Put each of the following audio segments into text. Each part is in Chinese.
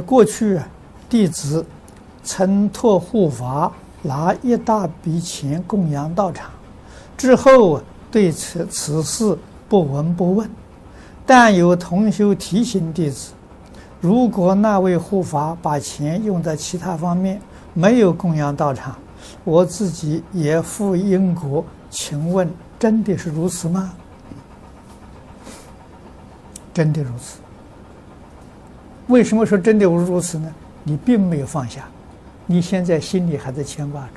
过去，弟子曾托护法拿一大笔钱供养道场，之后对此此事不闻不问。但有同修提醒弟子，如果那位护法把钱用在其他方面，没有供养道场，我自己也负因果。请问真的是如此吗？真的如此。为什么说真的如此呢？你并没有放下，你现在心里还在牵挂着。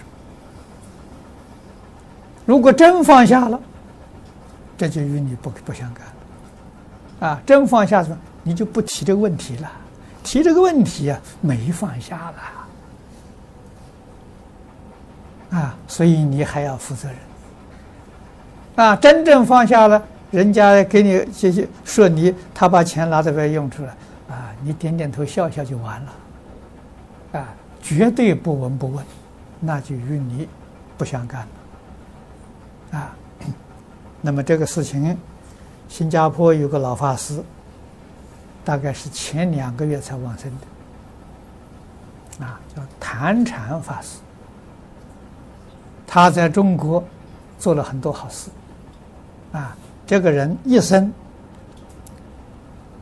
如果真放下了，这就与你不不相干了。啊，真放下了，你就不提这个问题了。提这个问题啊，没放下了。啊，所以你还要负责任。啊，真正放下了，人家给你这些说你，他把钱拿在外用出来。你点点头，笑笑就完了，啊，绝对不闻不问，那就与你不相干了，啊，那么这个事情，新加坡有个老法师，大概是前两个月才往生的，啊，叫谭禅法师，他在中国做了很多好事，啊，这个人一生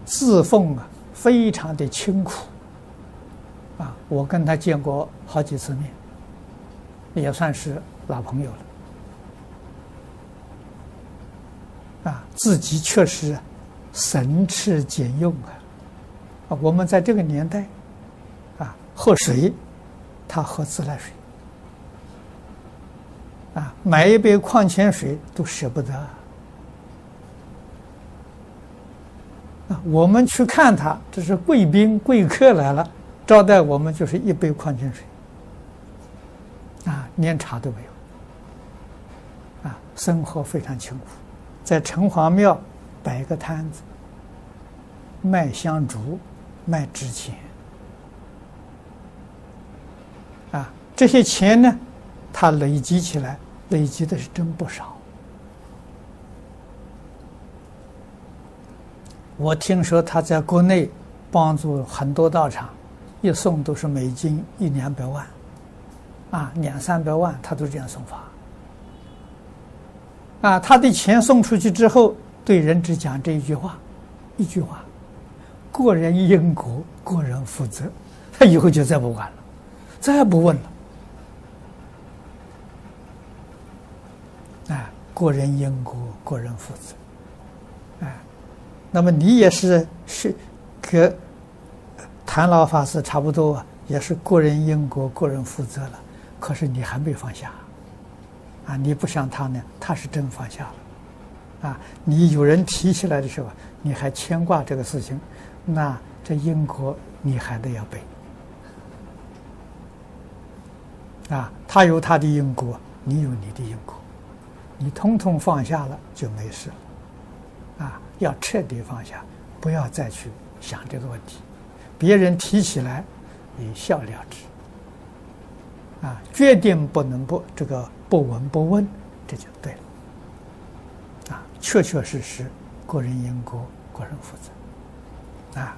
自奉啊。非常的清苦，啊，我跟他见过好几次面，也算是老朋友了，啊，自己确实省吃俭用啊，啊，我们在这个年代，啊，喝水，他喝自来水，啊，买一杯矿泉水都舍不得。我们去看他，这是贵宾贵客来了，招待我们就是一杯矿泉水，啊，连茶都没有，啊，生活非常清苦，在城隍庙摆个摊子，卖香烛，卖纸钱，啊，这些钱呢，他累积起来，累积的是真不少。我听说他在国内帮助很多道场，一送都是美金一两百万，啊，两三百万他都这样送法。啊，他的钱送出去之后，对人只讲这一句话，一句话，个人因果，个人负责，他 以后就再不管了，再不问了。啊，个人因果，个人负责。那么你也是是，跟谭老法师差不多，也是个人因果，个人负责了。可是你还没放下，啊，你不像他呢，他是真放下了，啊，你有人提起来的时候，你还牵挂这个事情，那这因果你还得要背，啊，他有他的因果，你有你的因果，你通通放下了就没事了。啊，要彻底放下，不要再去想这个问题。别人提起来，一笑了之。啊，决定不能不这个不闻不问，这就对了。啊，确确实实，个人因果，个人负责。啊。